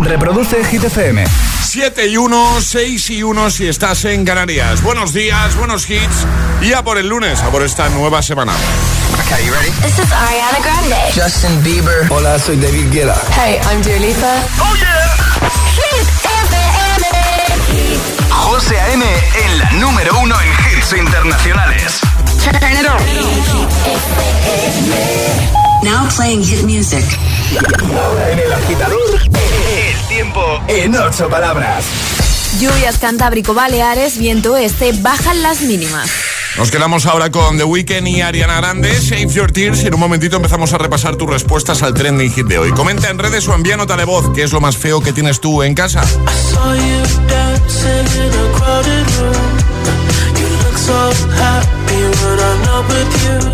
Reproduce Hit FM. 7 y 1, 6 y 1 si estás en Canarias. Buenos días, buenos hits. Y a por el lunes, a por esta nueva semana. Okay, you ready? This is Ariana Grande. Justin Bieber. Hola, soy David Guetta. Hey, I'm Dua Lipa. ¡Oh, yeah! Hit FM. José A.M. en la número uno en hits internacionales. Turn it on. Now playing hit music. Ahora en el agitador, el tiempo en ocho palabras. Lluvias Cantábrico-Baleares, viento este, bajan las mínimas. Nos quedamos ahora con The Weeknd y Ariana Grande, Save Your Tears, y en un momentito empezamos a repasar tus respuestas al trending hit de hoy. Comenta en redes o envía nota de voz, ¿qué es lo más feo que tienes tú en casa? saw you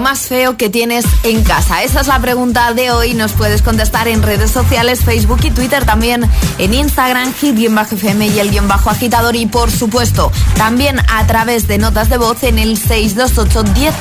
Más feo que tienes en casa? Esa es la pregunta de hoy. Nos puedes contestar en redes sociales, Facebook y Twitter, también en Instagram, hit-fm y el guion bajo agitador. Y por supuesto, también a través de notas de voz en el 628 10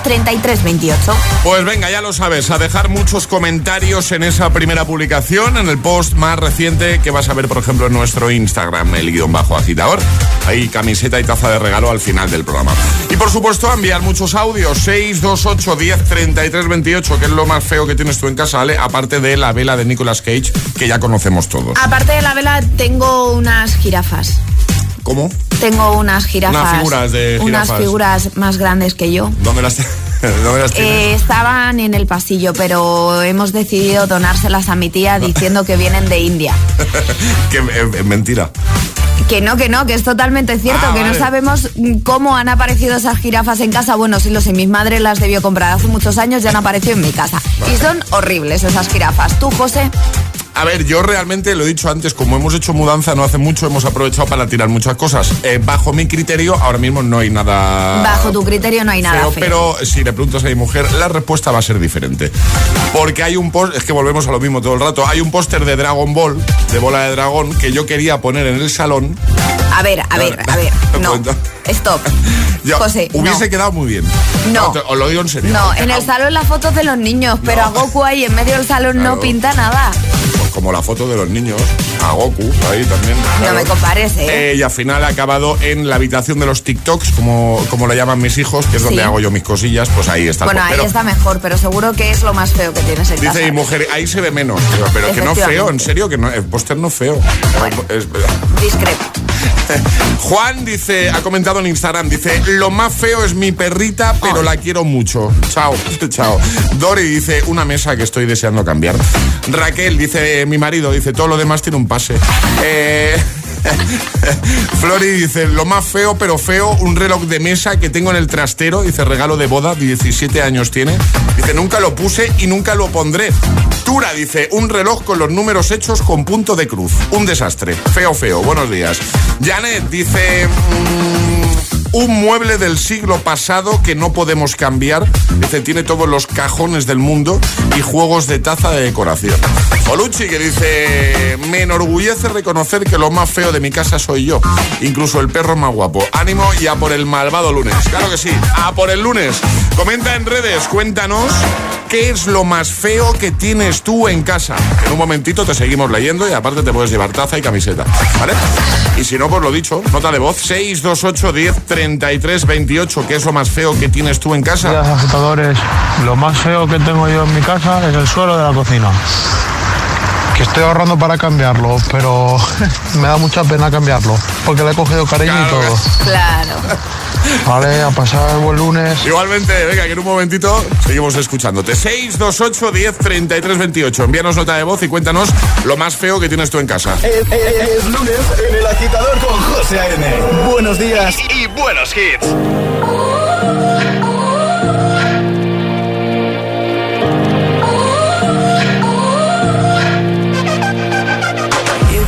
28. Pues venga, ya lo sabes, a dejar muchos comentarios en esa primera publicación, en el post más reciente que vas a ver, por ejemplo, en nuestro Instagram, el guion bajo agitador. Ahí camiseta y taza de regalo al final del programa. Y por supuesto, enviar muchos audios, 628 10 33 28, que es lo más feo que tienes tú en casa, ¿vale? Aparte de la vela de Nicolas Cage, que ya conocemos todos. Aparte de la vela, tengo unas jirafas. ¿Cómo? Tengo unas jirafas. Unas figuras de Unas figuras más grandes que yo. ¿Dónde las, ¿Dónde las Eh, estaban en el pasillo, pero hemos decidido donárselas a mi tía diciendo que vienen de India. que eh, eh, mentira. Que no, que no, que es totalmente cierto, Ah, que vale. no sabemos cómo han aparecido esas jirafas en casa. Bueno, sí lo sé, mi madre las debió comprar hace muchos años, ya han aparecido en mi casa. Y son horribles esas jirafas. ¿Tú, José? A ver, yo realmente lo he dicho antes, como hemos hecho mudanza no hace mucho, hemos aprovechado para tirar muchas cosas. Eh, bajo mi criterio, ahora mismo no hay nada. Bajo tu criterio no hay nada feo, feo. Pero si le preguntas a mi mujer, la respuesta va a ser diferente. Porque hay un post, es que volvemos a lo mismo todo el rato. Hay un póster de Dragon Ball, de bola de dragón, que yo quería poner en el salón. A ver, a ver, a ver. No. Stop. Yo, José, hubiese no. quedado muy bien. No. te- os lo digo en serio. No, en el salón las fotos de los niños, pero a Goku ahí en medio del salón no pinta nada. Como la foto de los niños, a Goku, ahí también. No me compares, ¿eh? Eh, y al final ha acabado en la habitación de los TikToks, como, como le llaman mis hijos, que es donde Sí. hago yo mis cosillas, pues ahí está. Bueno, ahí está mejor, pero seguro que es lo más feo que tienes en casa. Dice mi mujer, ahí se ve menos. Pero, pero que no feo, en serio, que no, el póster no feo. Bueno. Es- Discrepo. Juan dice, ha comentado en Instagram, dice, lo más feo es mi perrita, pero la quiero mucho. Chao, chao. Dori dice, una mesa que estoy deseando cambiar. Raquel dice, mi marido dice, todo lo demás tiene un pase. Eh, Flori dice, lo más feo, pero feo, un reloj de mesa que tengo en el trastero, dice, regalo de boda, 17 años tiene. Dice, nunca lo puse y nunca lo pondré. Tura dice, un reloj con los números hechos con punto de cruz. Un desastre. Feo, feo. Buenos días. Janet dice... mm, un mueble del siglo pasado que no podemos cambiar. Dice, tiene todos los cajones del mundo y juegos de taza de decoración. Oluchi que dice, me enorgullece reconocer que lo más feo de mi casa soy yo. Incluso el perro más guapo. Ánimo y a por el malvado lunes. Claro que sí, a por el lunes. Comenta en redes, cuéntanos qué es lo más feo que tienes tú en casa. En un momentito te seguimos leyendo y aparte te puedes llevar taza y camiseta. ¿Vale? Y si no, pues lo dicho, nota de voz 628 10 33 28. ¿Qué es lo más feo que tienes tú en casa? Días agitadores. Lo más feo que tengo yo en mi casa es el suelo de la cocina. Que estoy ahorrando para cambiarlo, pero me da mucha pena cambiarlo, porque le he cogido cariño Claro y todo. Claro. Vale, a pasar buen lunes. Igualmente, venga, que en un momentito seguimos escuchándote. 628 10 33 28. Envíanos nota de voz y cuéntanos lo más feo que tienes tú en casa. Es, es- es lunes en el agitador con José A.M. Buenos días. Y, y buenos hits.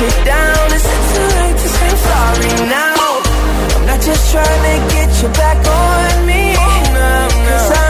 you down. Is it too late to say sorry now? I'm not just trying to get you back on me. Cause I'm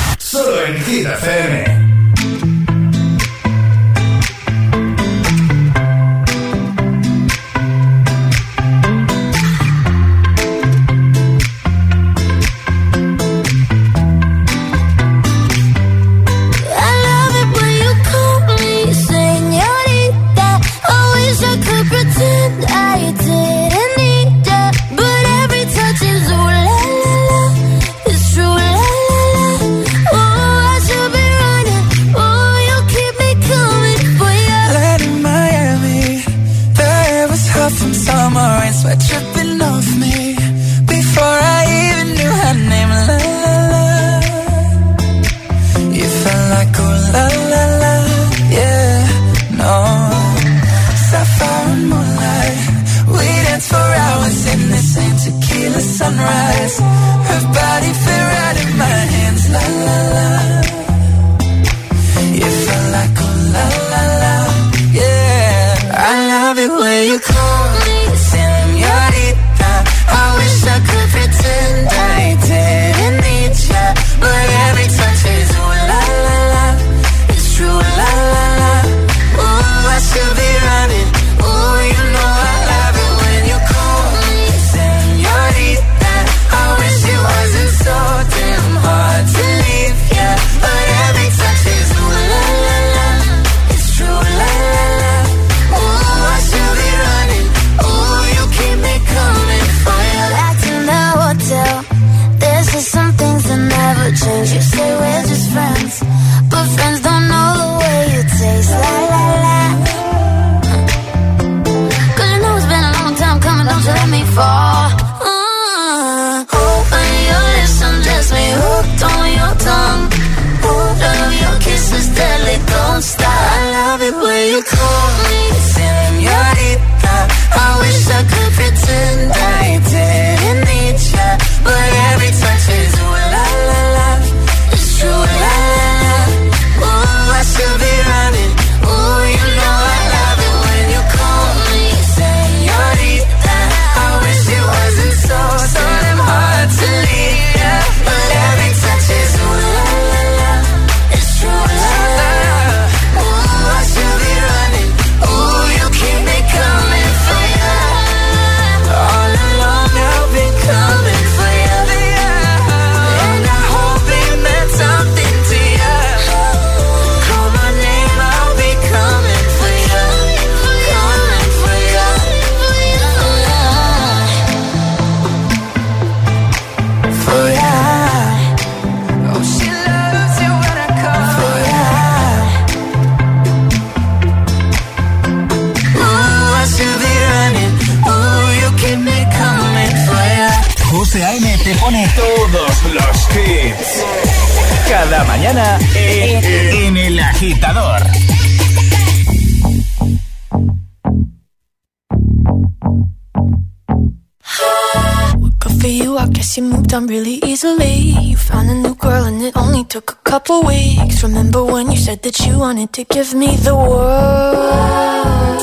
wanted to give me the world.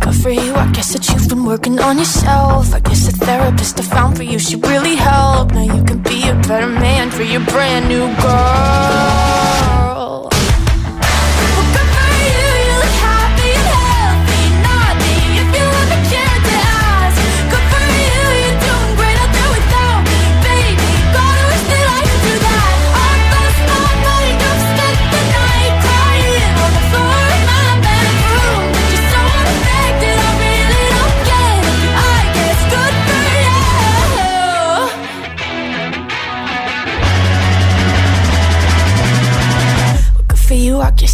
Good for you, I guess that you've been working on yourself. I guess the therapist I found for you should really help. Now you can be a better man for your brand new girl.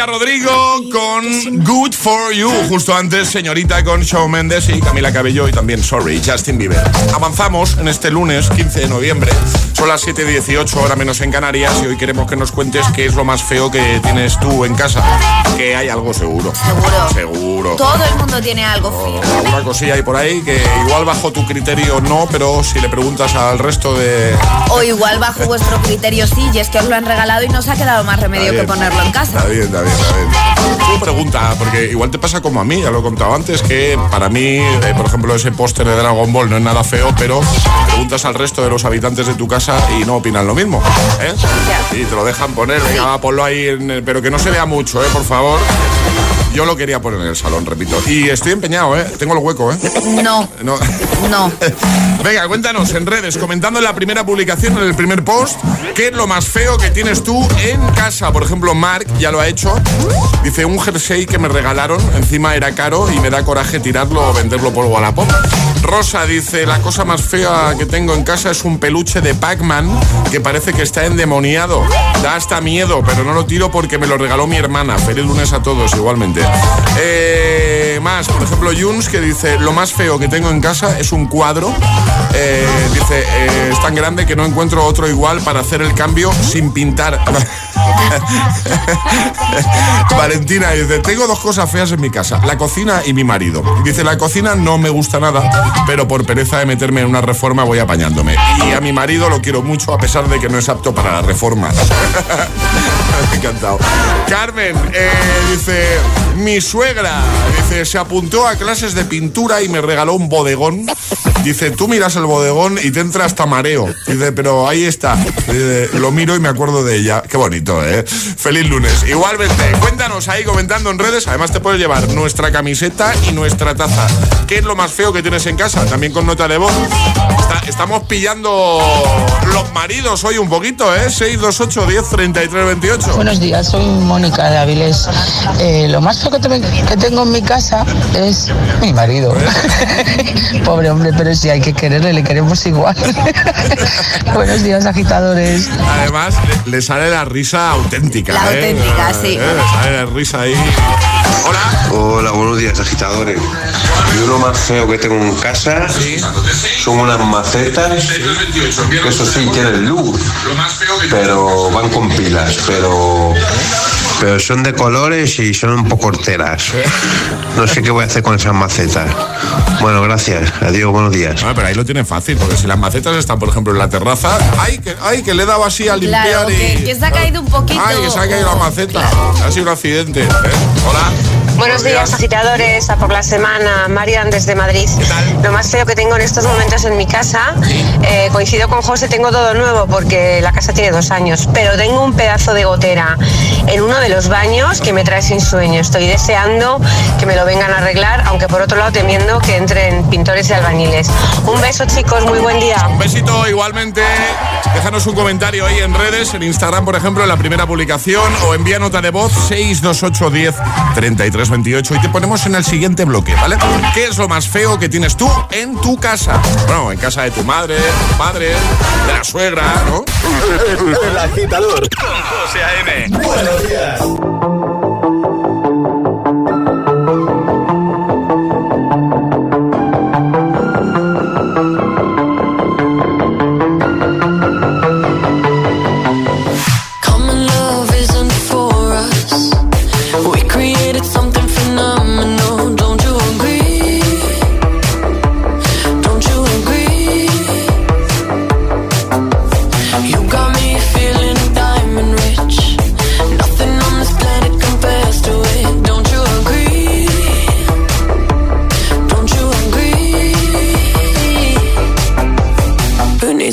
Olivia Rodrigo con Good For You. Justo antes, señorita con Shawn Mendes y Camila Cabello y también Sorry, Justin Bieber. Avanzamos en este lunes 15 de noviembre. Son las 7.18 hora menos en Canarias y hoy queremos que nos cuentes qué es lo más feo que tienes tú en casa. Que hay algo seguro. Seguro. Seguro. Todo el mundo tiene algo feo. Alguna cosilla hay por ahí que igual bajo tu criterio no, pero si le preguntas al resto de... O igual bajo vuestro criterio sí, y es que os lo han regalado y no os ha quedado más remedio que ponerlo en casa. Está bien, está bien, está bien. Tú pregunta, porque igual te pasa como a mí, ya lo he contado antes, que para mí, eh, por ejemplo, ese póster de Dragon Ball no es nada feo, pero preguntas al resto de los habitantes de tu casa y no opinan lo mismo. ¿eh? Y te lo dejan poner, venga, va, ponlo ahí, en el- pero que no se vea mucho, ¿eh? por favor. Yo lo quería poner en el salón, repito. Y estoy empeñado, ¿eh? Tengo el hueco, ¿eh? No, No. no. Venga, cuéntanos en redes, comentando en la primera publicación, en el primer post, ¿qué es lo más feo que tienes tú en casa? Por ejemplo, Mark ya lo ha hecho. Dice, un jersey que me regalaron, encima era caro y me da coraje tirarlo o venderlo por Wallapop. Rosa dice, la cosa más fea que tengo en casa es un peluche de Pac-Man que parece que está endemoniado. Da hasta miedo, pero no lo tiro porque me lo regaló mi hermana. Feliz lunes a todos, igualmente. Eh, más, por ejemplo, Juns que dice, lo más feo que tengo en casa es un cuadro. Eh, dice, eh, es tan grande que no encuentro otro igual para hacer el cambio sin pintar. Valentina dice, tengo dos cosas feas en mi casa, la cocina y mi marido. Dice, la cocina no me gusta nada, pero por pereza de meterme en una reforma voy apañándome. Y a mi marido lo quiero mucho a pesar de que no es apto para la reforma. Encantado. Carmen eh, dice, mi suegra, dice, se apuntó a clases de pintura y me regaló un bodegón. Dice, tú miras el bodegón y te entra hasta mareo. Dice, pero ahí está. Dice, lo miro y me acuerdo de ella. Qué bonito, ¿eh? Feliz lunes. Igualmente, cuéntanos ahí comentando en redes. Además, te puedes llevar nuestra camiseta y nuestra taza. ¿Qué es lo más feo que tienes en casa? También con nota de voz. Estamos pillando los maridos hoy un poquito, ¿eh? 628 10 33 28. Buenos días, soy Mónica de Avilés. Eh, lo más feo que, te- que tengo en mi casa es mi marido. Pobre hombre, pero si hay que quererle, le queremos igual. Buenos días, agitadores. Además, le, le sale la risa auténtica. La ¿eh? auténtica, sí. Eh, Le sale la risa ahí. Hola. Hola, buenos días, agitadores. Yo lo más feo que tengo en casa son unas macetas que eso sí tienen luz, pero van con pilas, pero pero son de colores y son un poco horteras. No sé qué voy a hacer con esas macetas. Bueno, gracias. Adiós, buenos días. Bueno, pero ahí lo tienen fácil, porque si las macetas están, por ejemplo, en la terraza, ¡ay, que, ay, que le he dado así a limpiar Claro, y... que, que se ha caído un poquito. ¡Ay, que se ha caído la maceta! Ha sido un accidente. ¿eh? Hola. Buenos días, agitadores, a por la semana. Marian desde Madrid. Lo más feo que tengo en estos momentos en mi casa, eh, coincido con José, tengo todo nuevo porque la casa tiene dos años, pero tengo un pedazo de gotera en uno de los baños que me trae sin sueño. Estoy deseando que me lo vengan a arreglar, aunque por otro lado temiendo que entren pintores y albañiles. Un beso, chicos, muy buen día. Un besito igualmente. Déjanos un comentario ahí en redes, en Instagram, por ejemplo, en la primera publicación, o envía nota de voz 62810 3328 y te ponemos en el siguiente bloque, ¿vale? ¿Qué es lo más feo que tienes tú en tu casa? Bueno, en casa de tu madre, de tu padre, de la suegra, ¿no? El agitador. José A.M. Buenos días.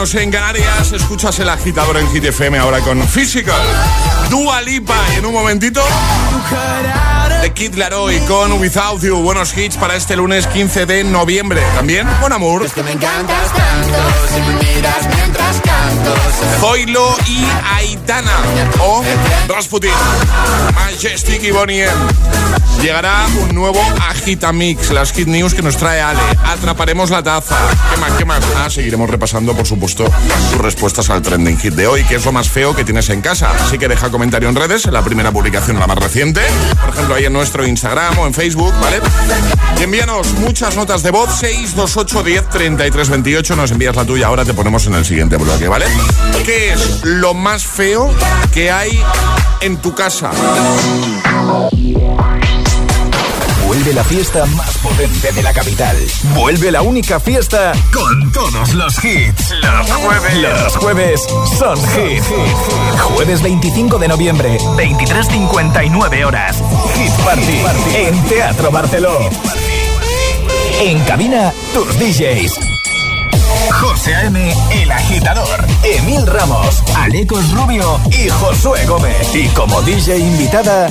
Menos en Canarias. Escuchas el agitador en Hit FM ahora con Physical. Dua Lipa y en un momentito. The Kid Laroi con Without You. Buenos hits para este lunes 15 de noviembre. También, buen amor. Es que me encantas tanto, si me miras mientras canto. Zoilo y Aitana. O Rasputin. Majestic y Bonnie M. Llegará un nuevo Agitamix, las Hit News que nos trae Ale. Atraparemos la taza. ¿Qué más? ¿Qué más? Ah, seguiremos repasando, por supuesto, tus respuestas al trending hit de hoy, que es lo más feo que tienes en casa. Así que deja comentario en redes, en la primera publicación la más reciente. Por ejemplo, ahí en nuestro Instagram o en Facebook, ¿vale? Y envíanos muchas notas de voz, 628 10 33 28. Nos envías la tuya, ahora te ponemos en el siguiente bloque, ¿vale? ¿Qué es lo más feo que hay en tu casa? Vuelve la fiesta más potente de la capital. Vuelve la única fiesta con todos los hits. Los. Los jueves son hit. Jueves 25 de noviembre, 23.59 horas. Hit Party en Teatro Barceló. En cabina, tus DJs. José A.M., El Agitador, Emil Ramos, Alecos Rubio y Josué Gómez. Y como DJ invitada,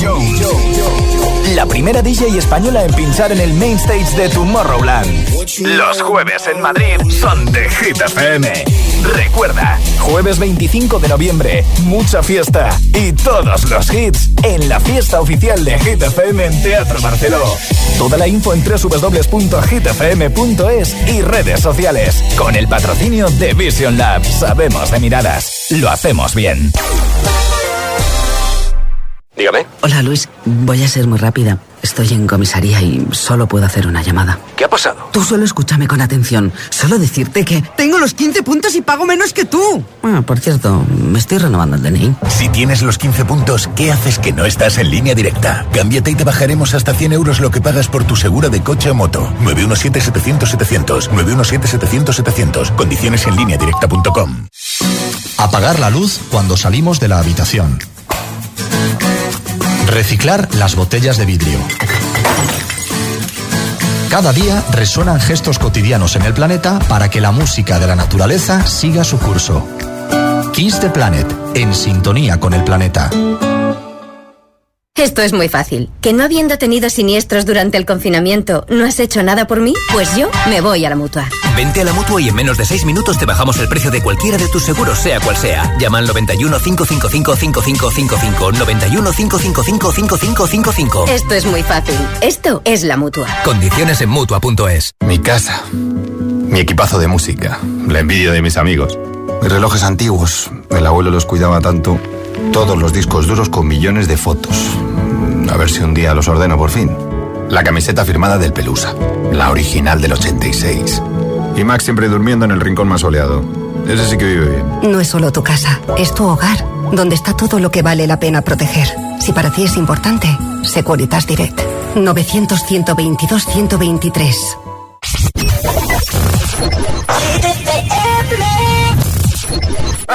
Jones. La primera DJ española en pinchar en el main stage de Tomorrowland. Los jueves en Madrid son de Hit FM. Recuerda, jueves 25 de noviembre, mucha fiesta y todos los hits en la fiesta oficial de Hit FM en Teatro Barceló. Toda la info en www.hitfm.es y redes sociales. Con el patrocinio de Vision Lab. Sabemos de miradas. Lo hacemos bien. Dígame. Hola Luis, voy a ser muy rápida. Estoy en comisaría y solo puedo hacer una llamada. ¿Qué ha pasado? Tú solo escúchame con atención. Solo decirte que tengo los 15 puntos y pago menos que tú. Ah, por cierto, me estoy renovando el DNI. Si tienes los 15 puntos, ¿qué haces que no estás en línea directa? Cámbiate y te bajaremos hasta 100 euros lo que pagas por tu segura de coche o moto. 917-700-700. 917-700-700. Condiciones en línea directa.com. Apagar la luz cuando salimos de la habitación. Reciclar las botellas de vidrio. Cada día resuenan gestos cotidianos en el planeta para que la música de la naturaleza siga su curso. Kiss the Planet, en sintonía con el planeta. Esto es muy fácil. ¿Que no habiendo tenido siniestros durante el confinamiento, no has hecho nada por mí? Pues yo me voy a la mutua. Vente a la mutua y en menos de seis minutos te bajamos el precio de cualquiera de tus seguros, sea cual sea. Llama al 91 555 5555. 91 555 5555. Esto es muy fácil. Esto es la mutua. Condiciones en mutua.es. Mi casa. Mi equipazo de música. La envidia de mis amigos. Mis relojes antiguos. El abuelo los cuidaba tanto. Todos los discos duros con millones de fotos. A ver si un día los ordeno por fin. La camiseta firmada del Pelusa. La original del 86. Y Max siempre durmiendo en el rincón más soleado. Ese sí que vive bien. No es solo tu casa, es tu hogar, donde está todo lo que vale la pena proteger. Si para ti es importante, Securitas Direct. 900-122-123.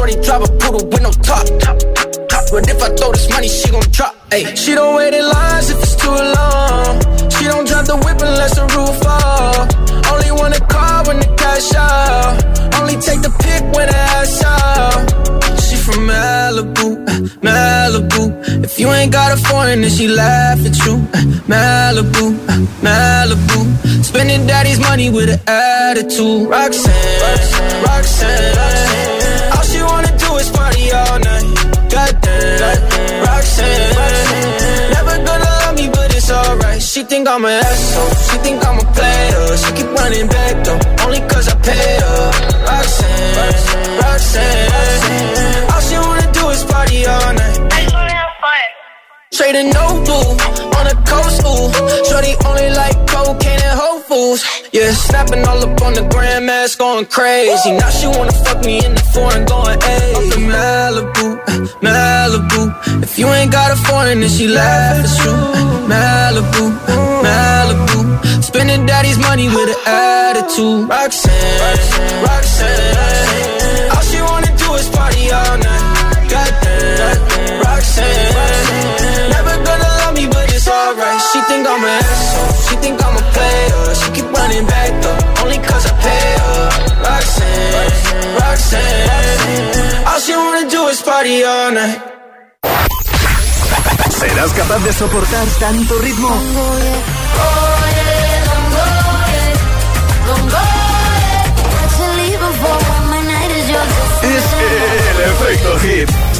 Shorty drive a poodle with no top. But if I throw this money, she gon' drop. Ay. She don't wait in lines if it's too long. She don't drive the whip unless the roof fall. Only wanna call when the cash out. Only take the pick when the ass out. She from Malibu, uh, Malibu. If you ain't got a foreign, then she laugh at you. Uh, Malibu, uh, Malibu. Spending daddy's money with an attitude. Roxanne, Roxanne, Roxanne. Wanna all night. Goddamn, Roxanne, Roxanne. Never gonna love me, but it's alright. She think I'm an asshole. She think I'm a player. She keep running back though, only cause I pay her. Roxanne, Roxanne, Roxanne. All she wanna do is party all night. I just wanna have fun. Straight and no blue on the coast, ooh. Shorty only like cocaine and Whole Foods. Yeah, snapping all up on the grandmas, going crazy. Now she wanna fuck me in the foreign, going hey. Malibu, Malibu. If you ain't got a foreign, then she laugh you. Uh, Malibu, Malibu. Spending daddy's money with an attitude. Roxanne, Roxanne. Think I'm an asshole. She think I'm a player. She keep running back though, only cause I pay her. Roxanne, Roxanne. All she wanna do is party all night. ¿Serás capaz de soportar tanto ritmo? Es el efecto hit.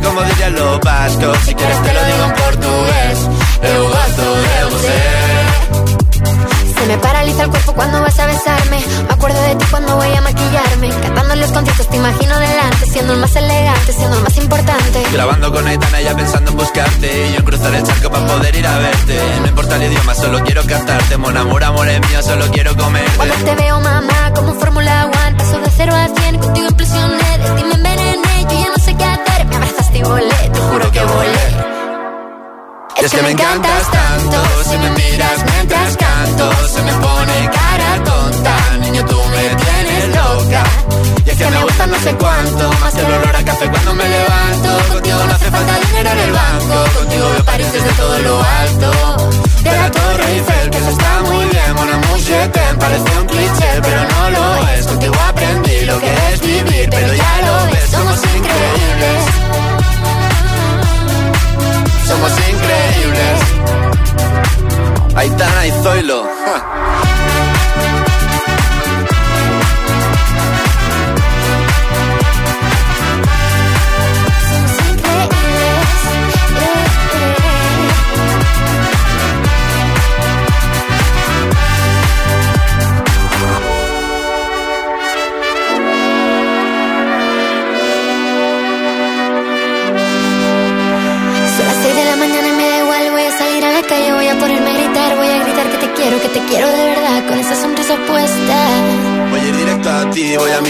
Como dirían los vascos. Si quieres te lo digo en portugués, eu gosto de você. Se me paraliza el cuerpo cuando vas a besarme. Me acuerdo de ti cuando voy a maquillarme. Cantando los conciertos te imagino delante. Siendo el más elegante, siendo el más importante. Grabando con Aitana ya pensando en buscarte. Y yo en cruzar el charco para poder ir a verte. No importa el idioma, solo quiero cantarte. Mon amor, amor es mío, solo quiero comerte. Cuando te veo, mamá, como Fórmula One. Paso de cero a cien, contigo impresioné. De ti me envenené, yo ya no Me volé, te juro que volé. Es que me encantas tanto, si me miras mientras canto, se me pone cara tonta, niño tú me tienes loca. Y es que me gusta no sé cuánto, más que el olor a café cuando me levanto. Contigo no hace falta dinero en el banco, contigo veo París desde todo lo alto. De la Torre Eiffel, que parece un cliché, pero no lo es. Contigo aprendí lo que es vivir, pero ya lo ves, somos increíbles. Somos increíbles. Ahí está, ahí Zoilo.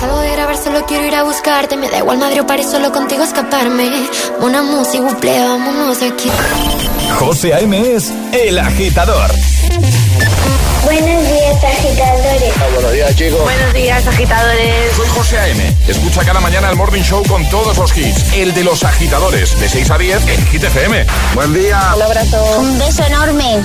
Salgo de grabar, solo quiero ir a buscarte. Me da igual Madrid o París, solo contigo escaparme. Una música, buple, vámonos aquí. José A.M. es el agitador. Buenos días, agitadores. Ah, buenos días, chicos. Buenos días, agitadores. Soy José A.M. Escucha cada mañana el Morning Show con todos los hits. El de los agitadores, de 6 a 10 en Hit FM. Buen día. Un abrazo. Un beso enorme.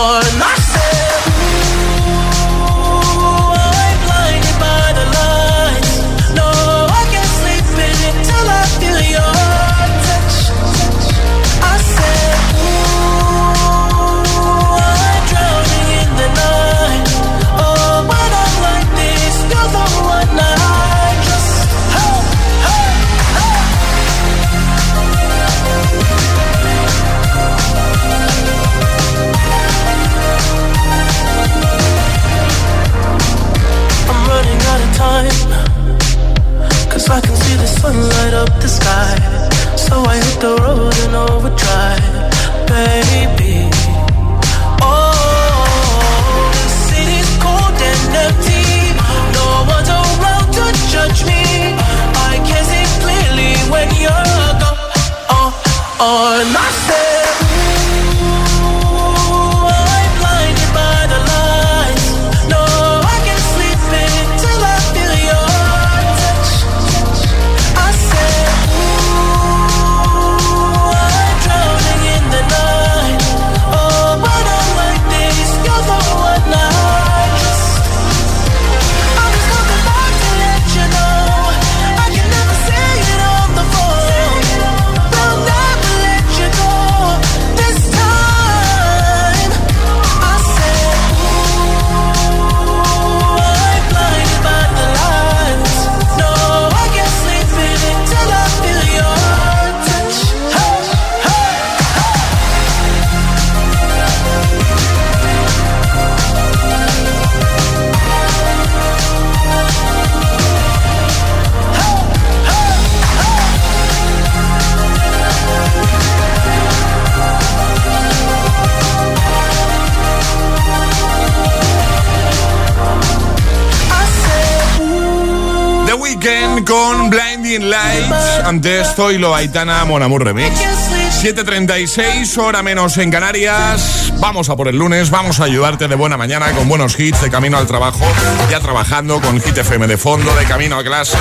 Oh, I Ante esto y lo Aitana Monamur Remix. 7.36, hora menos en Canarias. Vamos a por el lunes, vamos a ayudarte de buena mañana con buenos hits de camino al trabajo, ya trabajando con Hit FM de fondo, de camino a clase,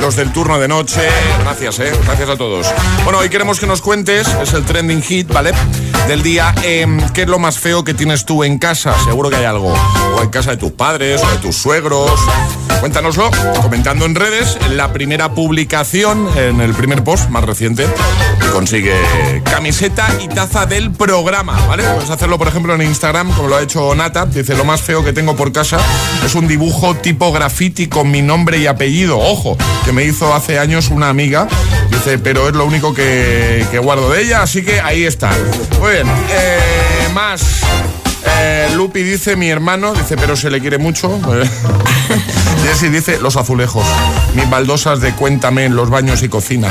los del turno de noche. Gracias, eh, gracias a todos. Bueno, hoy queremos que nos cuentes, es el trending hit, ¿vale? Del día, em, ¿qué es lo más feo que tienes tú en casa? Seguro que hay algo. O en casa de tus padres, o de tus suegros. Cuéntanoslo comentando en redes la primera publicación, en el primer post más reciente, consigue camiseta y taza del programa, ¿vale? Puedes hacerlo, por ejemplo, en Instagram, como lo ha hecho Nata. Dice, lo más feo que tengo por casa es un dibujo tipo graffiti con mi nombre y apellido. Ojo, que me hizo hace años una amiga. Dice, pero es lo único que, guardo de ella, así que ahí está. Muy bien, eh, más. Eh, Lupi dice, mi hermano, dice, pero se le quiere mucho. Jessy dice, los azulejos. Mis baldosas de cuéntame en los baños y cocina.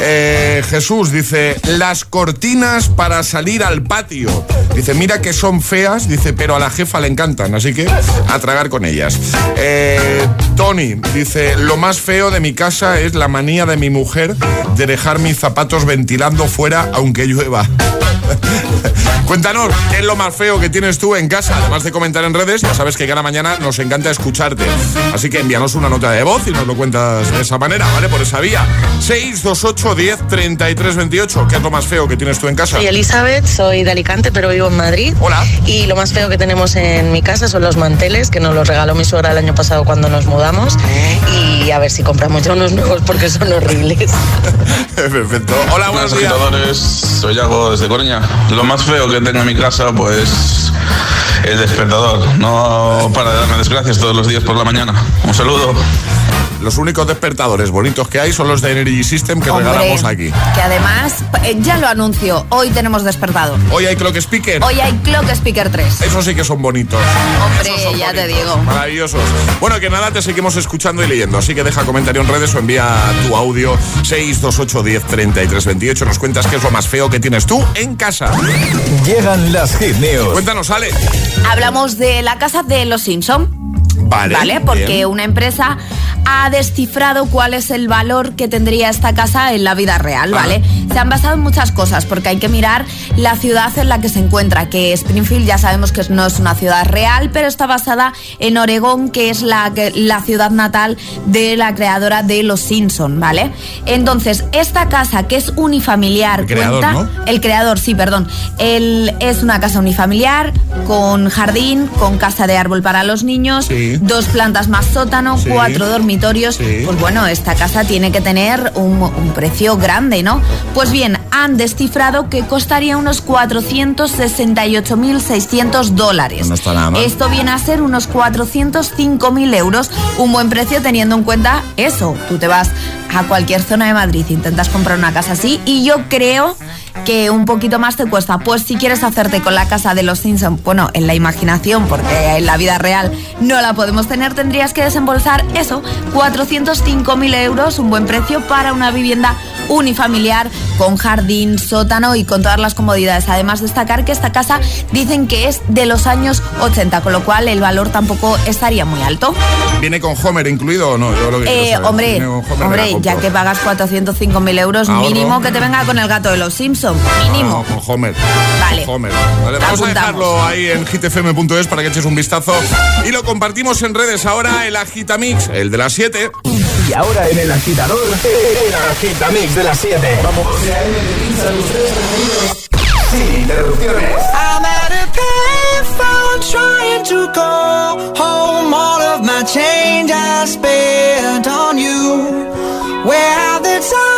Eh, Jesús dice, las cortinas para salir al patio. Dice, mira que son feas, dice, pero a la jefa le encantan, así que a tragar con ellas. Eh, Tony dice, lo más feo de mi casa es la manía de mi mujer de dejar mis zapatos ventilando fuera aunque llueva. Cuéntanos, ¿qué es lo más feo que tienes tú en casa? Además de comentar en redes, ya sabes que cada mañana nos encanta escucharte. Así que envíanos una nota de voz y nos lo cuentas de esa manera, ¿vale? Por esa vía. 628 10 33 28. ¿Qué es lo más feo que tienes tú en casa? Soy Elizabeth, soy de Alicante, pero vivo en Madrid. Hola. Y lo más feo que tenemos en mi casa son los manteles, que nos los regaló mi suegra el año pasado cuando nos mudamos. Y a ver si compramos ya unos nuevos porque son horribles. Perfecto. Hola, buenos días. Soy Yago desde Coruña. Lo más feo que tengo en mi casa, pues el despertador. No para de darme desgracias todos los días por la mañana. Un saludo. Los únicos despertadores bonitos que hay son los de Energy System que regalamos aquí. Que además, eh, ya lo anuncio, hoy tenemos despertador. Hoy hay Clock Speaker. Hoy hay Clock Speaker 3. Eso sí que son bonitos. Hombre, ya te digo. Maravillosos. Bueno, que nada, te seguimos escuchando y leyendo. Así que deja comentario en redes o envía tu audio 628 10 33 28. Nos cuentas qué es lo más feo que tienes tú en casa. Llegan las hit Cuéntanos, Ale. Hablamos de la casa de los Simpson. Vale. ¿Vale? Porque una empresa ha descifrado cuál es el valor que tendría esta casa en la vida real, ¿vale? Se han basado en muchas cosas, porque hay que mirar la ciudad en la que se encuentra, que Springfield ya sabemos que no es una ciudad real, pero está basada en Oregón, que es la, la ciudad natal de la creadora de Los Simpson, ¿vale? Entonces, esta casa que es unifamiliar, el creador, cuenta, ¿no? el creador, sí, perdón, el, es una casa unifamiliar con jardín, con casa de árbol para los niños, Sí. Dos plantas más sótano, Sí. cuatro dormitorios. Sí. Pues bueno, esta casa tiene que tener un, un precio grande, ¿no? Pues bien, han descifrado que costaría unos 468.600 dólares. No está nada mal. Esto viene a ser unos 405.000 euros, un buen precio teniendo en cuenta eso. Tú te vas a cualquier zona de Madrid, intentas comprar una casa así y yo creo que un poquito más te cuesta. Pues si quieres hacerte con la casa de los Simpson, bueno, en la imaginación, porque en la vida real no la podemos tener, tendrías que desembolsar eso, 405.000 euros, un buen precio para una vivienda unifamiliar con jardín, sótano y con todas las comodidades. Además, destacar que esta casa dicen que es de los años 80, con lo cual el valor tampoco estaría muy alto. ¿Viene con Homer incluido o no? Yo lo que quiero Eh, hombre, hombre, ya que pagas 405.000 euros, Ahorro. mínimo que te venga con el gato de los Simpsons, mínimo. No, con Homer. Vale. Con Homer. Vale, vamos a dejarlo ahí en hitfm.es para que eches un vistazo y lo compartimos en redes ahora el Agitamix, el de las 7. Y ahora en el agitador, el agitamix de las 7. Vamos. Sin interrupciones. I'm at a payphone trying to call home. All of my change I spent on you. Where have the times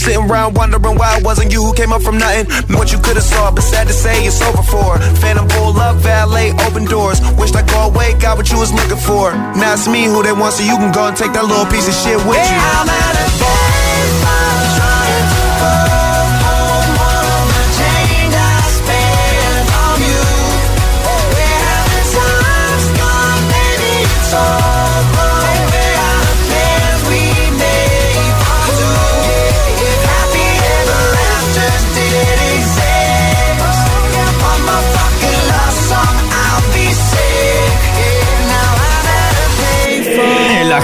sitting around wondering why it wasn't you who came up from nothing. What you could've saw, but sad to say it's over for. Phantom pull up, valet, open doors. Wished I go away, got what you was looking for. Now it's me who they want, so you can go and take that little piece of shit with you. I'm at a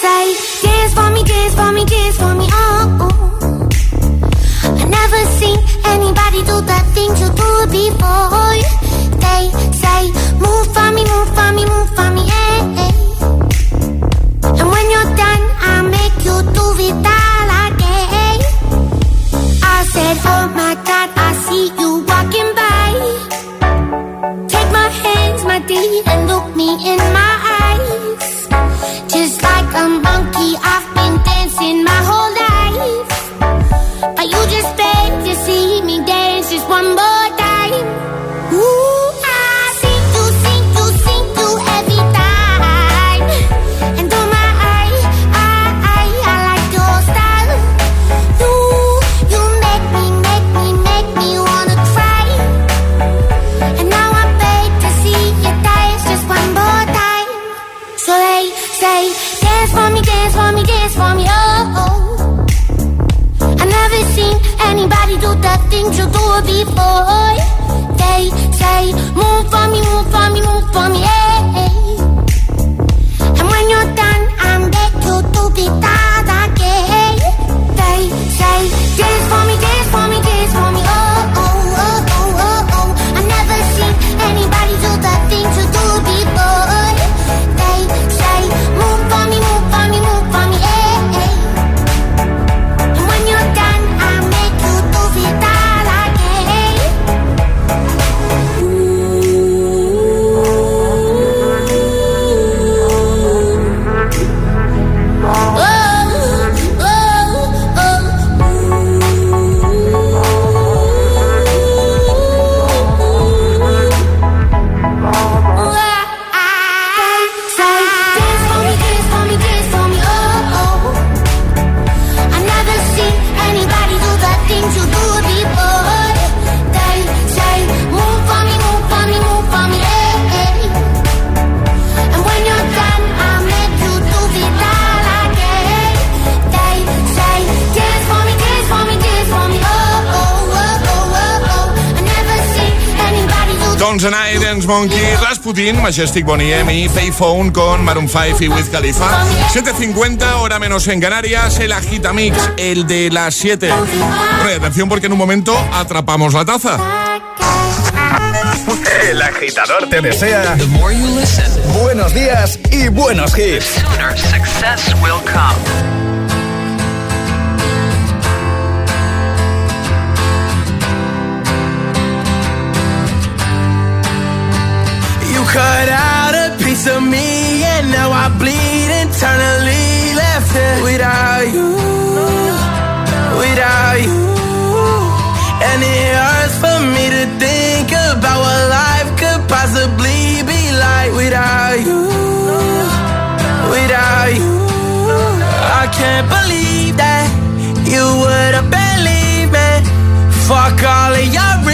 Say, dance for me, dance for me, dance for me, oh. oh. I never seen anybody do that thing you do before. They say, move for me, move for me, move for me, hey, hey. And when you're done, I make you do it all again. I said, oh my God, I see you walking by. Take my hands, my dear, and look me in my Dance Monkey, Rasputin, Majestic Bonnie M y Payphone con Maroon 5 y Wiz Khalifa. 7.50, hora menos en Canarias, el Agitamix, el de las 7. Bueno, atención porque en un momento atrapamos la taza. El agitador te desea buenos días y buenos hits. success will come. Cut out a piece of me and now I bleed internally left it without you, without you. And it hurts for me to think about what life could possibly be like without you, without you. I can't believe that you would have believed me. Fuck all of your.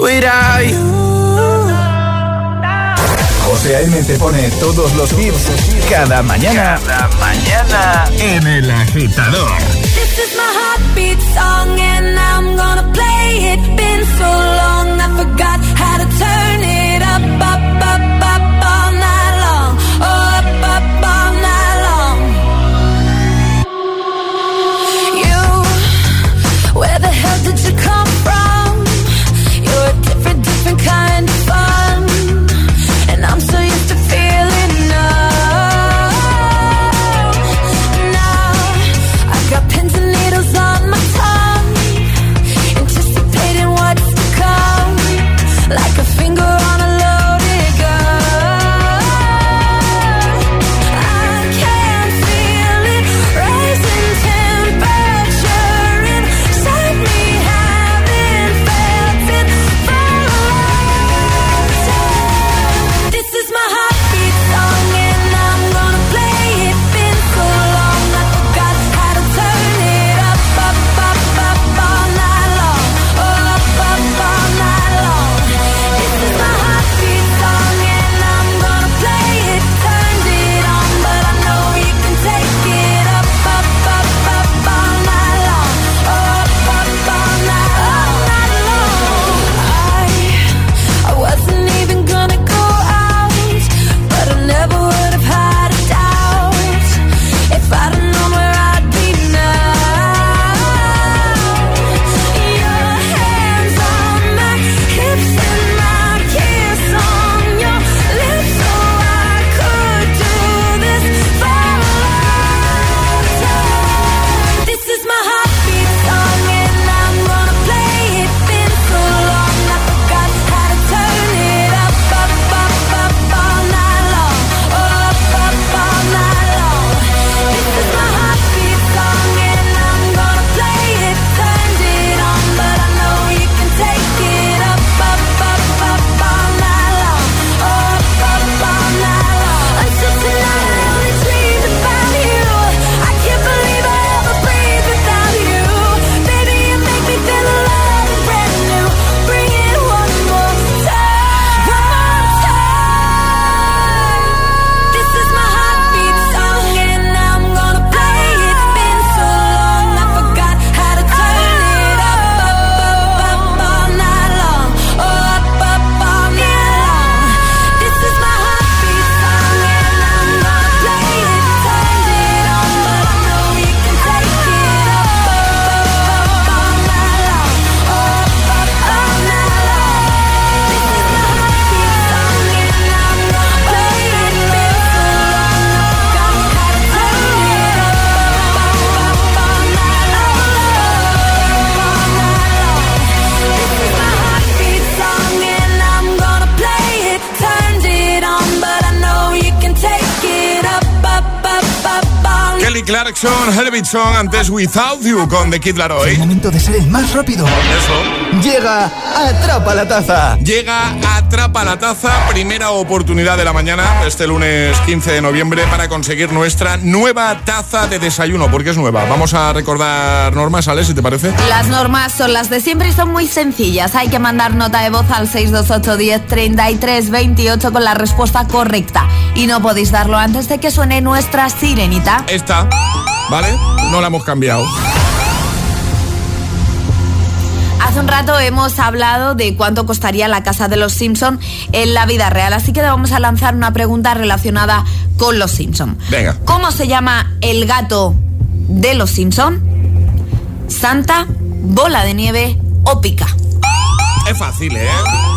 without you. José A.M. te pone todos los hits cada mañana. Cada mañana. En el agitador. Helvitson, antes Without You con The Kid Laroi. Es momento de ser el más rápido. Eso. Llega Atrapa la Taza. Llega Atrapa la Taza, primera oportunidad de la mañana, este lunes 15 de noviembre, para conseguir nuestra nueva taza de desayuno, porque es nueva. Vamos a recordar normas, Ale, si te parece. Las normas son las de siempre y son muy sencillas. Hay que mandar nota de voz al 628 10 33 28 con la respuesta correcta. Y no podéis darlo antes de que suene nuestra sirenita. Esta, ¿vale? No la hemos cambiado. Hace un rato hemos hablado de cuánto costaría la casa de los Simpson en la vida real, así que vamos a lanzar una pregunta relacionada con los Simpson. Venga. ¿Cómo se llama el gato de los Simpson? ¿Santa, bola de nieve o pica? Es fácil, ¿eh?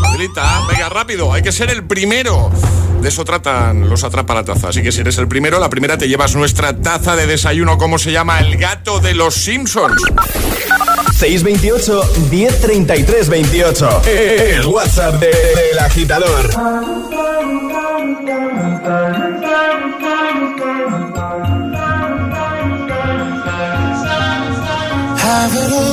Facilita. Venga, rápido. Hay que ser el primero. De eso tratan los atrapa la taza. Así que si eres el primero, la primera te llevas nuestra taza de desayuno. ¿Cómo se llama? El gato de los Simpsons. 628 1033 28. El WhatsApp de- del agitador. Have it all,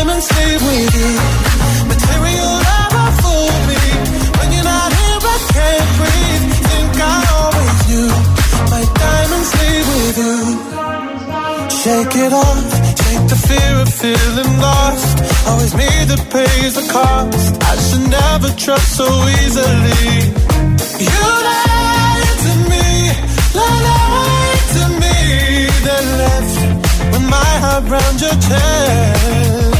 Leave with you. Material me. When you're not here, I can't breathe. Think I always knew. My diamonds with you. Shake it off. Take the fear of feeling lost. Always me that pays the cost. I should never trust so easily. You lied to me, lied to me, then left with my heart your chest.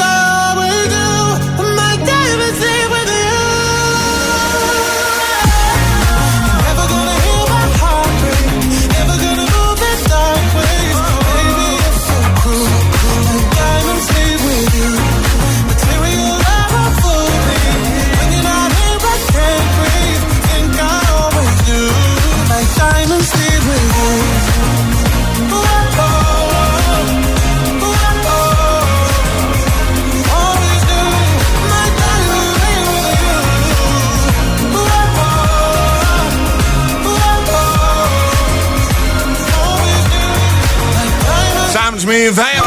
oh, oh. Always